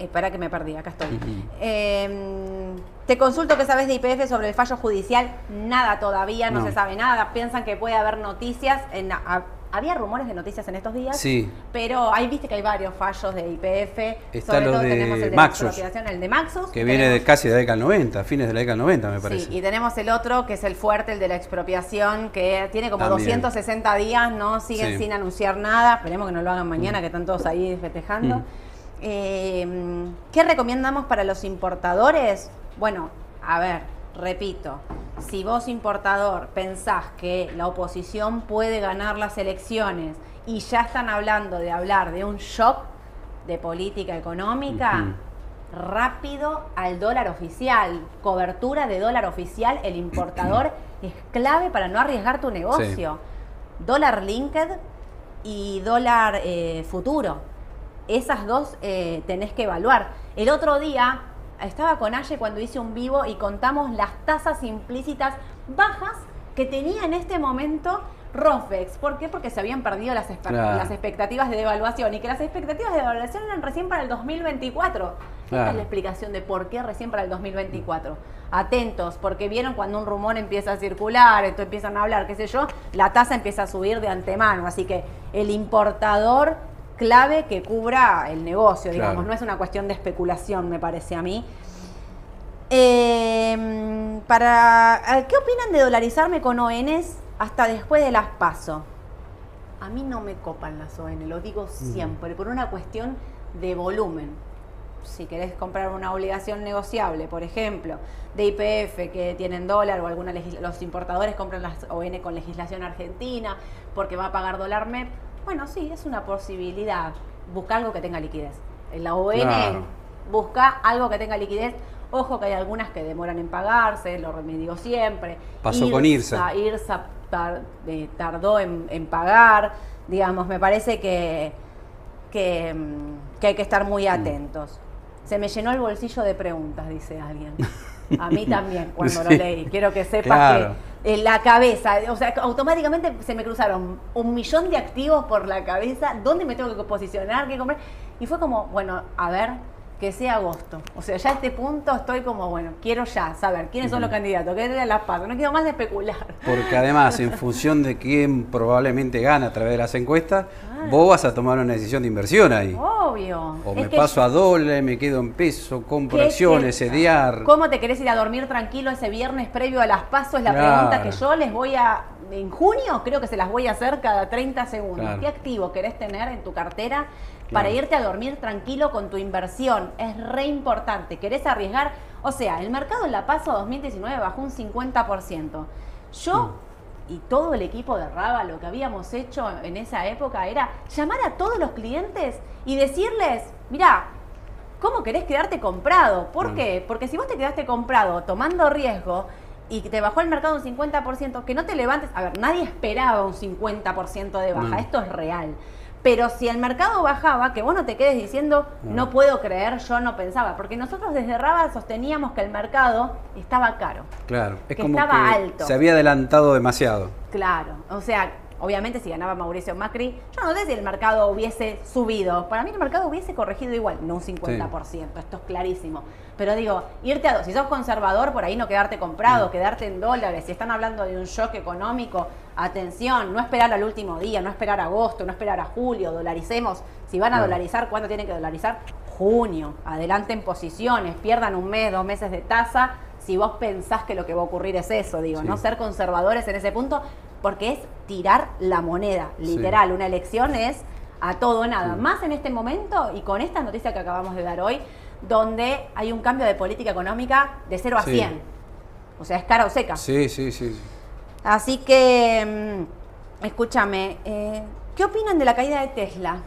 Espera que me perdí, acá estoy. Eh, te consulto qué sabes de IPF sobre el fallo judicial. Nada todavía, no, No. se sabe nada. Piensan que puede haber noticias. En, ha- había rumores de noticias en estos días. Sí. Pero ahí viste que hay varios fallos de IPF. Está sobre lo todo de tenemos el de Maxus. la expropiación, el de Maxus. Que viene de Tenemos- casi de la década del 90, fines de la década del 90 me parece. Sí, y tenemos el otro que es el fuerte, el de la expropiación, que tiene como También. 260 días, no siguen Sí. sin anunciar nada. Esperemos que no lo hagan mañana, que están todos ahí festejando. Mm. Eh, ¿Qué recomendamos para los importadores? Bueno, a ver, repito, si vos importador pensás que la oposición puede ganar las elecciones y ya están hablando de hablar de un shock de política económica, rápido al dólar oficial. Cobertura de dólar oficial, el importador es clave para no arriesgar tu negocio. Dólar linked y dólar eh, futuro. Esas dos eh, tenés que evaluar. El otro día estaba con Aye cuando hice un vivo y contamos las tasas implícitas bajas que tenía en este momento Rofex. ¿Por qué? Porque se habían perdido las, espe- Claro. las expectativas de devaluación y que las expectativas de devaluación eran recién para el 2024. Esta es la explicación de por qué recién para el 2024. Atentos, porque vieron cuando un rumor empieza a circular, esto empiezan a hablar, qué sé yo, la tasa empieza a subir de antemano. Así que el importador clave que cubra el negocio, Claro. digamos, no es una cuestión de especulación, me parece a mí. Eh, para, eh, ¿Qué opinan de dolarizarme con ONs hasta después de las PASO? A mí no me copan las ON, lo digo siempre, por una cuestión de volumen. Si querés comprar una obligación negociable, por ejemplo, de IPF que tienen dólar o alguna los importadores compran las ON con legislación argentina porque va a pagar dólar MEP, bueno, sí, es una posibilidad. Busca algo que tenga liquidez. En la ON Claro. busca algo que tenga liquidez. Ojo que hay algunas que demoran en pagarse, lo remedio siempre. Pasó con IRSA. IRSA tar- eh, tardó en, en pagar, digamos, me parece que, que, mm, que hay que estar muy atentos. Se me llenó el bolsillo de preguntas, dice alguien. A mí también, cuando lo leí. Quiero que sepas Claro. que en la cabeza, o sea, automáticamente se me cruzaron un millón de activos por la cabeza, ¿dónde me tengo que posicionar? ¿Qué comprar? Y fue como, bueno, a ver, que sea agosto. O sea, ya a este punto estoy como, bueno, quiero ya saber quiénes son los candidatos, qué de las pasos, no quiero más de especular. Porque además, en función de quién probablemente gana a través de las encuestas, vos vas a tomar una decisión de inversión ahí. Obvio. O Es me que paso a dólares, me quedo en peso, compro ¿Qué- acciones, CDR. ¿Cómo te querés ir a dormir tranquilo ese viernes previo a las pasos? Es la Claro. pregunta que yo les voy a. En junio creo que se las voy a hacer cada 30 segundos. Claro. ¿Qué activo querés tener en tu cartera para irte a dormir tranquilo con tu inversión? Es re importante. ¿Querés arriesgar? O sea, el mercado en la paso 2019 bajó un 50%. Yo. Y todo el equipo de Raba, lo que habíamos hecho en esa época era llamar a todos los clientes y decirles, mira, ¿Cómo querés quedarte comprado? ¿Por Mm. qué? Porque si vos te quedaste comprado tomando riesgo y te bajó el mercado un 50%, que no te levantes. A ver, nadie esperaba un 50% de baja, esto es real. Pero si el mercado bajaba, que vos no te quedes diciendo, No. puedo creer, yo no pensaba. Porque nosotros desde Raba sosteníamos que el mercado estaba caro. Claro, es que como estaba que alto. se había adelantado demasiado. Claro, o sea, obviamente si ganaba Mauricio Macri, yo no sé si el mercado hubiese subido. Para mí el mercado hubiese corregido igual, no un 50%, esto es clarísimo. Pero digo, irte a dos, si sos conservador, por ahí no quedarte comprado, Mm. quedarte en dólares. Si están hablando de un shock económico, atención, no esperar al último día, no esperar a agosto, no esperar a julio, dolaricemos. Si van a dolarizar, ¿cuándo tienen que dolarizar? Junio. Adelanten posiciones, pierdan un mes, dos meses de tasa. Si vos pensás que lo que va a ocurrir es eso, digo, Sí. no ser conservadores en ese punto, porque es tirar la moneda, Sí. literal. Una elección es a todo nada. Sí. Más en este momento y con esta noticia que acabamos de dar hoy, donde hay un cambio de política económica de 0 a Sí. 100. O sea, es cara o seca. Sí, sí, sí. Así que, mm, escúchame, eh, ¿qué opinan de la caída de Tesla?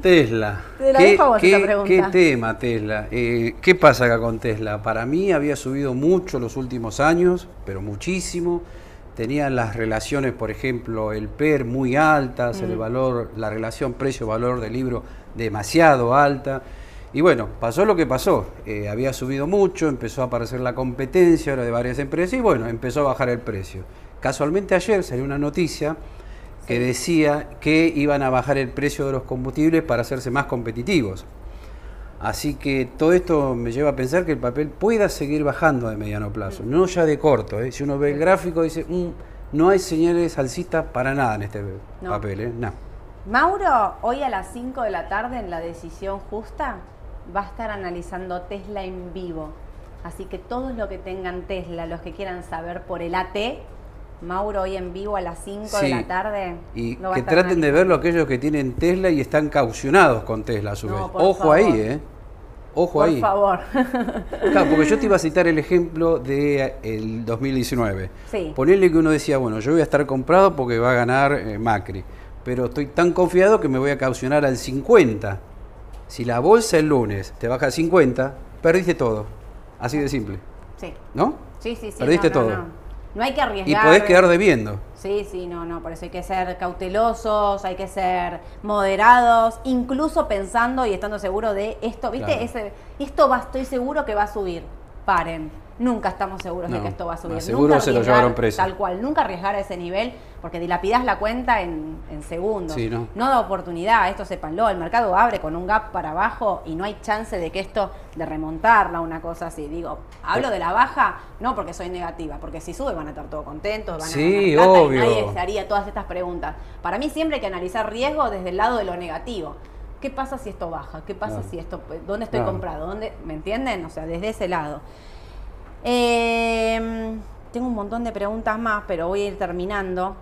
Tesla. Te la ¿Qué, dejo a vos qué- esa pregunta. qué tema Tesla? Eh, ¿Qué pasa acá con Tesla? Para mí había subido mucho los últimos años, pero muchísimo. Tenían las relaciones, por ejemplo, el PER muy altas, Mm. el valor, la relación precio-valor del libro demasiado alta. Y bueno, pasó lo que pasó. Eh, había subido mucho, empezó a aparecer la competencia ahora de varias empresas y bueno, empezó a bajar el precio. Casualmente ayer salió una noticia que decía que iban a bajar el precio de los combustibles para hacerse más competitivos. Así que todo esto me lleva a pensar que el papel pueda seguir bajando de mediano plazo, no ya de corto. ¿eh? Si uno ve el gráfico dice, "Mm, no hay señales alcistas para nada en este No. papel. ¿eh? No. Mauro, hoy a las 5 de la tarde en la decisión justa va a estar analizando Tesla en vivo. Así que todos los que tengan Tesla, los que quieran saber por el AT, Mauro hoy en vivo a las 5 de la tarde. Y que traten de verlo aquellos que tienen Tesla y están caucionados con Tesla a su No, vez. por Ojo favor. ahí, ¿eh? Ojo Por ahí. favor. Claro, porque yo te iba a citar el ejemplo del el 2019. Sí. Ponerle que uno decía, bueno, yo voy a estar comprado porque va a ganar eh, Macri, pero estoy tan confiado que me voy a caucionar al 50. Si la bolsa el lunes te baja al 50, perdiste todo. Así de simple, sí. ¿no? Sí, sí, sí. Perdiste no, no, todo. No. No hay que Y arriesgar. podés quedar debiendo. Sí, sí, no, no, por eso hay que ser cautelosos, hay que ser moderados, incluso pensando y estando seguro de esto, ¿viste? Claro. Ese, esto va, estoy seguro que va a subir. Paren. Nunca estamos seguros de que esto va a subir. seguro Nunca se lo llevaron preso. Tal cual, nunca arriesgar a ese nivel porque dilapidás la cuenta en, en segundos. Sí, ¿no? da oportunidad, esto sépanlo, el mercado abre con un gap para abajo y no hay chance de que esto, de remontarla, una cosa así. Digo, hablo de la baja, no porque soy negativa, porque si sube van a estar todos contentos, van a Sí, ganar plata obvio. y nadie se haría todas estas preguntas. Para mí siempre hay que analizar riesgo desde el lado de lo negativo. ¿Qué pasa si esto baja? ¿Qué pasa si esto, dónde estoy comprado? ¿Dónde, ¿Me entienden? O sea, desde ese lado. Eh, tengo un montón de preguntas más, pero voy a ir terminando.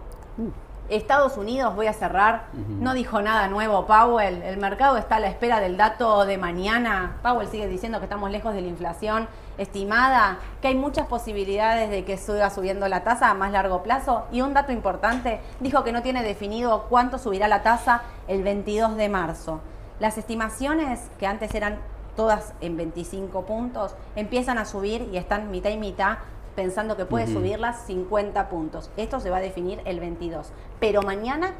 Estados Unidos, voy a cerrar, no dijo nada nuevo Powell, el mercado está a la espera del dato de mañana, Powell sigue diciendo que estamos lejos de la inflación estimada, que hay muchas posibilidades de que siga subiendo la tasa a más largo plazo. Y un dato importante, dijo que no tiene definido cuánto subirá la tasa el 22 de marzo. Las estimaciones, que antes eran todas en 25 puntos, empiezan a subir y están mitad y mitad pensando que puede subirlas 50 puntos. Esto se va a definir el 22. Pero mañana,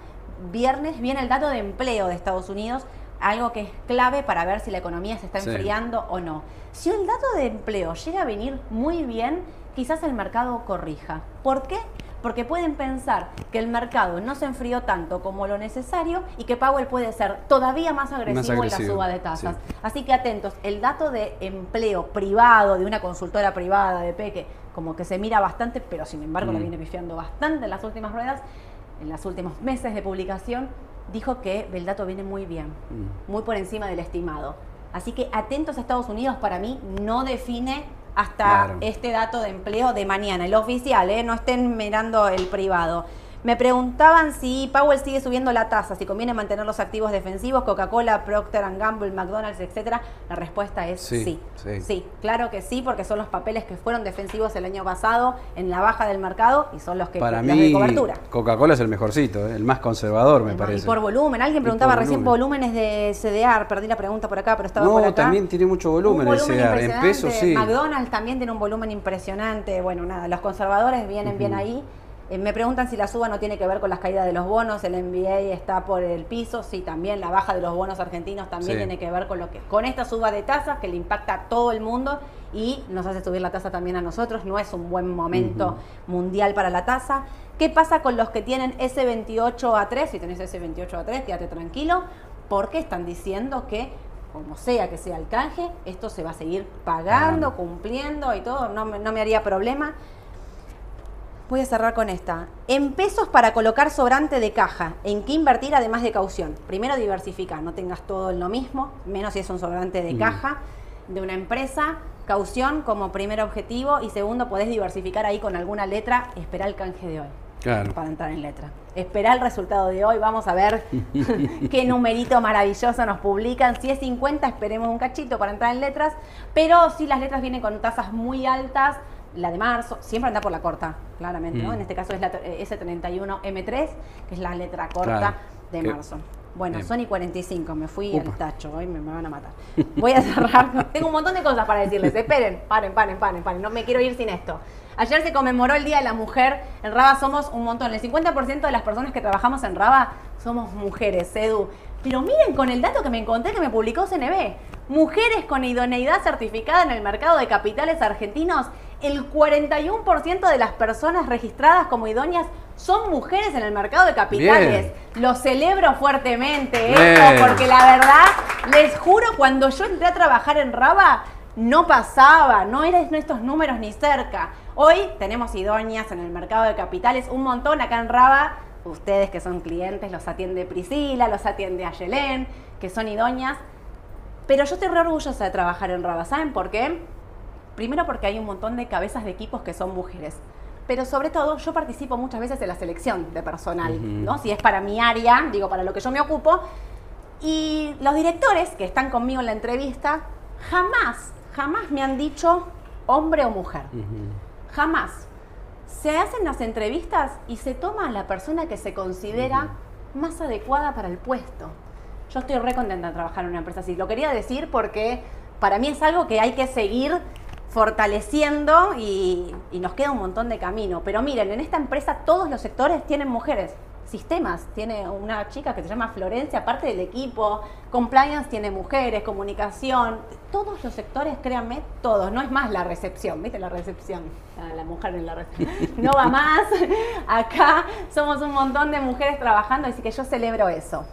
viernes, viene el dato de empleo de Estados Unidos, algo que es clave para ver si la economía se está Sí. enfriando o no. Si el dato de empleo llega a venir muy bien, quizás el mercado corrija. ¿Por qué? Porque pueden pensar que el mercado no se enfrió tanto como lo necesario y que Powell puede ser todavía más agresivo, en la suba de tasas. sí. Así que atentos, el dato de empleo privado de una consultora privada de Peque, como que se mira bastante, pero sin embargo lo Mm. viene pifiando bastante en las últimas ruedas, en los últimos meses de publicación, dijo que el dato viene muy bien, Mm. muy por encima del estimado. Así que atentos a Estados Unidos, para mí no define hasta Claro. este dato de empleo de mañana, el oficial, ¿eh? no estén mirando el privado. Me preguntaban si Powell sigue subiendo la tasa, si conviene mantener los activos defensivos, Coca-Cola, Procter Gamble, McDonald's, etcétera. La respuesta es sí. Sí, Sí. sí. claro que sí, porque son los papeles que fueron defensivos el año pasado en la baja del mercado y son los que Para mí, de cobertura. Coca-Cola es el mejorcito, ¿eh? el más conservador, me Y parece. por volumen, alguien Y preguntaba recién volumen. volúmenes de CDR, perdí la pregunta por acá, pero estaba por No, acá. también tiene mucho volumen, Un el CDR, en pesos sí. McDonald's también tiene un volumen impresionante. Bueno, nada, los conservadores vienen bien ahí. Eh, me preguntan si la suba no tiene que ver con las caídas de los bonos, el MBA está por el piso, sí, también la baja de los bonos argentinos también Sí. tiene que ver con lo que con esta suba de tasas que le impacta a todo el mundo y nos hace subir la tasa también a nosotros, no es un buen momento mundial para la tasa. ¿Qué pasa con los que tienen S28 a 3? Si tenés S28 a 3, quédate tranquilo, porque están diciendo que como sea que sea el canje, esto se va a seguir pagando, cumpliendo y todo, no me haría problema. Voy a cerrar con esta. En pesos para colocar sobrante de caja, ¿en qué invertir además de caución? Primero diversifica, no tengas todo en lo mismo, menos si es un sobrante de Mm. caja de una empresa, caución como primer objetivo y segundo podés diversificar ahí con alguna letra, espera el canje de hoy Claro. para entrar en letra. Espera el resultado de hoy, vamos a ver qué numerito maravilloso nos publican. Si es 50, esperemos un cachito para entrar en letras, pero si las letras vienen con tasas muy altas, la de marzo, siempre anda por la corta, claramente, ¿no? Mm. En este caso es la eh, S31M3, que es la letra corta Claro. de Que- marzo. Bueno, Bien. Sony 45, me fui Upa. al tacho, hoy me, me van a matar. Voy a cerrar, tengo un montón de cosas para decirles, esperen, paren, paren, paren, paren, no me quiero ir sin esto. Ayer se conmemoró el Día de la Mujer, en Raba somos un montón, el 50% de las personas que trabajamos en Raba somos mujeres, Edu. Pero miren con el dato que me encontré que me publicó CNB, mujeres con idoneidad certificada en el mercado de capitales argentinos, el 41% de las personas registradas como idóneas son mujeres en el mercado de capitales. Bien. Lo celebro fuertemente esto porque la verdad Les juro, cuando yo entré a trabajar en Raba, no pasaba, no eran estos números ni cerca. Hoy tenemos idóneas en el mercado de capitales, un montón acá en Raba. Ustedes que son clientes, los atiende Priscila, los atiende Ayelén, que son idóneas. Pero yo estoy re orgullosa de trabajar en Raba. ¿Saben por qué? Primero porque hay un montón de cabezas de equipos que son mujeres. Pero sobre todo yo participo muchas veces en la selección de personal, ¿no? Si es para mi área, digo, para lo que yo me ocupo. Y los directores que están conmigo en la entrevista jamás, jamás me han dicho hombre o mujer. Jamás. Se hacen las entrevistas y se toma a la persona que se considera más adecuada para el puesto. Yo estoy re contenta de trabajar en una empresa así. Lo quería decir porque para mí es algo que hay que seguir fortaleciendo y, nos queda un montón de camino. Pero miren, en esta empresa todos los sectores tienen mujeres. Sistemas tiene una chica que se llama Florencia, parte del equipo. Compliance tiene mujeres, comunicación. Todos los sectores, créanme, todos. No es más la recepción, ¿viste? La recepción. Ah, la mujer en la recepción. No va más. Acá somos un montón de mujeres trabajando, así que yo celebro eso.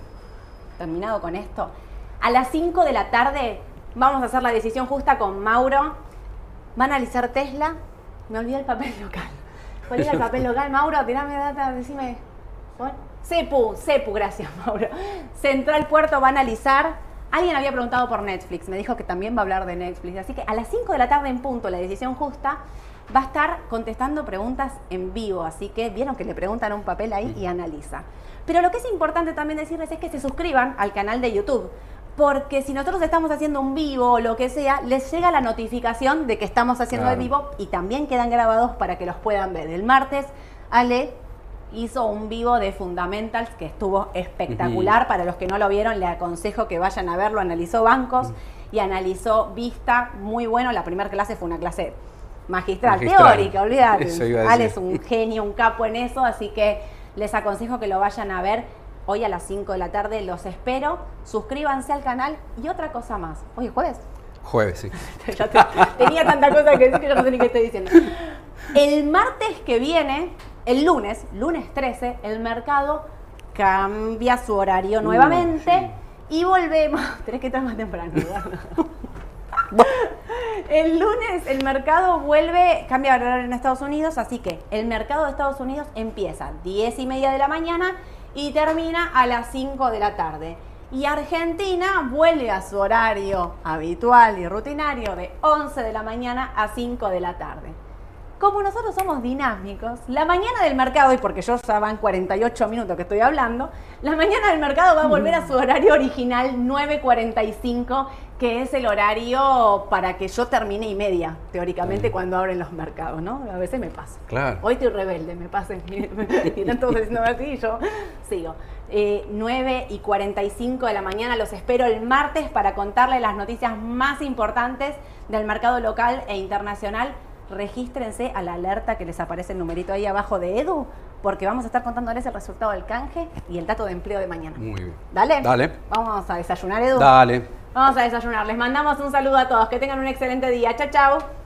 Terminado con esto. A las 5 de la tarde vamos a hacer la decisión justa con Mauro va a analizar Tesla. Me olvidé el papel local. ¿Cuál es el papel local? Mauro, tirame data, decime. CEPU, CEPU, gracias Mauro. Central Puerto va a analizar. Alguien había preguntado por Netflix, me dijo que también va a hablar de Netflix. Así que a las 5 de la tarde en punto, la decisión justa, va a estar contestando preguntas en vivo. Así que vieron que le preguntan un papel ahí y analiza. Pero lo que es importante también decirles es que se suscriban al canal de YouTube porque si nosotros estamos haciendo un vivo o lo que sea, les llega la notificación de que estamos haciendo el vivo y también quedan grabados para que los puedan ver. El martes, Ale hizo un vivo de Fundamentals que estuvo espectacular. Para los que no lo vieron, le aconsejo que vayan a verlo. Analizó bancos y analizó vista. Muy bueno. La primera clase fue una clase magistral, teórica, olvídate. Ale es un genio, un capo en eso, así que les aconsejo que lo vayan a ver Hoy a las 5 de la tarde los espero. Suscríbanse al canal y otra cosa más. Hoy es jueves. Jueves, sí. tenía tanta cosa que decir que yo no sé ni qué estoy diciendo. El martes que viene, el lunes, lunes 13, el mercado cambia su horario nuevamente y volvemos. Tenés que estar más temprano. el lunes el mercado vuelve, cambia horario en Estados Unidos, así que el mercado de Estados Unidos empieza 10 y media de la mañana y termina a las 5 de la tarde. Y Argentina vuelve a su horario habitual y rutinario de 11 de la mañana a 5 de la tarde. Como nosotros somos dinámicos, la mañana del mercado, y porque yo ya van 48 minutos que estoy hablando, la mañana del mercado va a volver a su horario original 9.45 que es el horario para que yo termine y media, teóricamente, cuando abren los mercados, ¿no? A veces me pasa. Claro. Hoy estoy rebelde, me pasa. y todos diciendo así y yo sigo. Eh, 9 y 45 de la mañana los espero el martes para contarles las noticias más importantes del mercado local e internacional. Regístrense a la alerta que les aparece el numerito ahí abajo de Edu, porque vamos a estar contándoles el resultado del canje y el dato de empleo de mañana. Muy bien. Dale. Dale. Vamos a desayunar, Edu. Dale. Vamos a desayunar. Les mandamos un saludo a todos. Que tengan un excelente día. Chao, chao.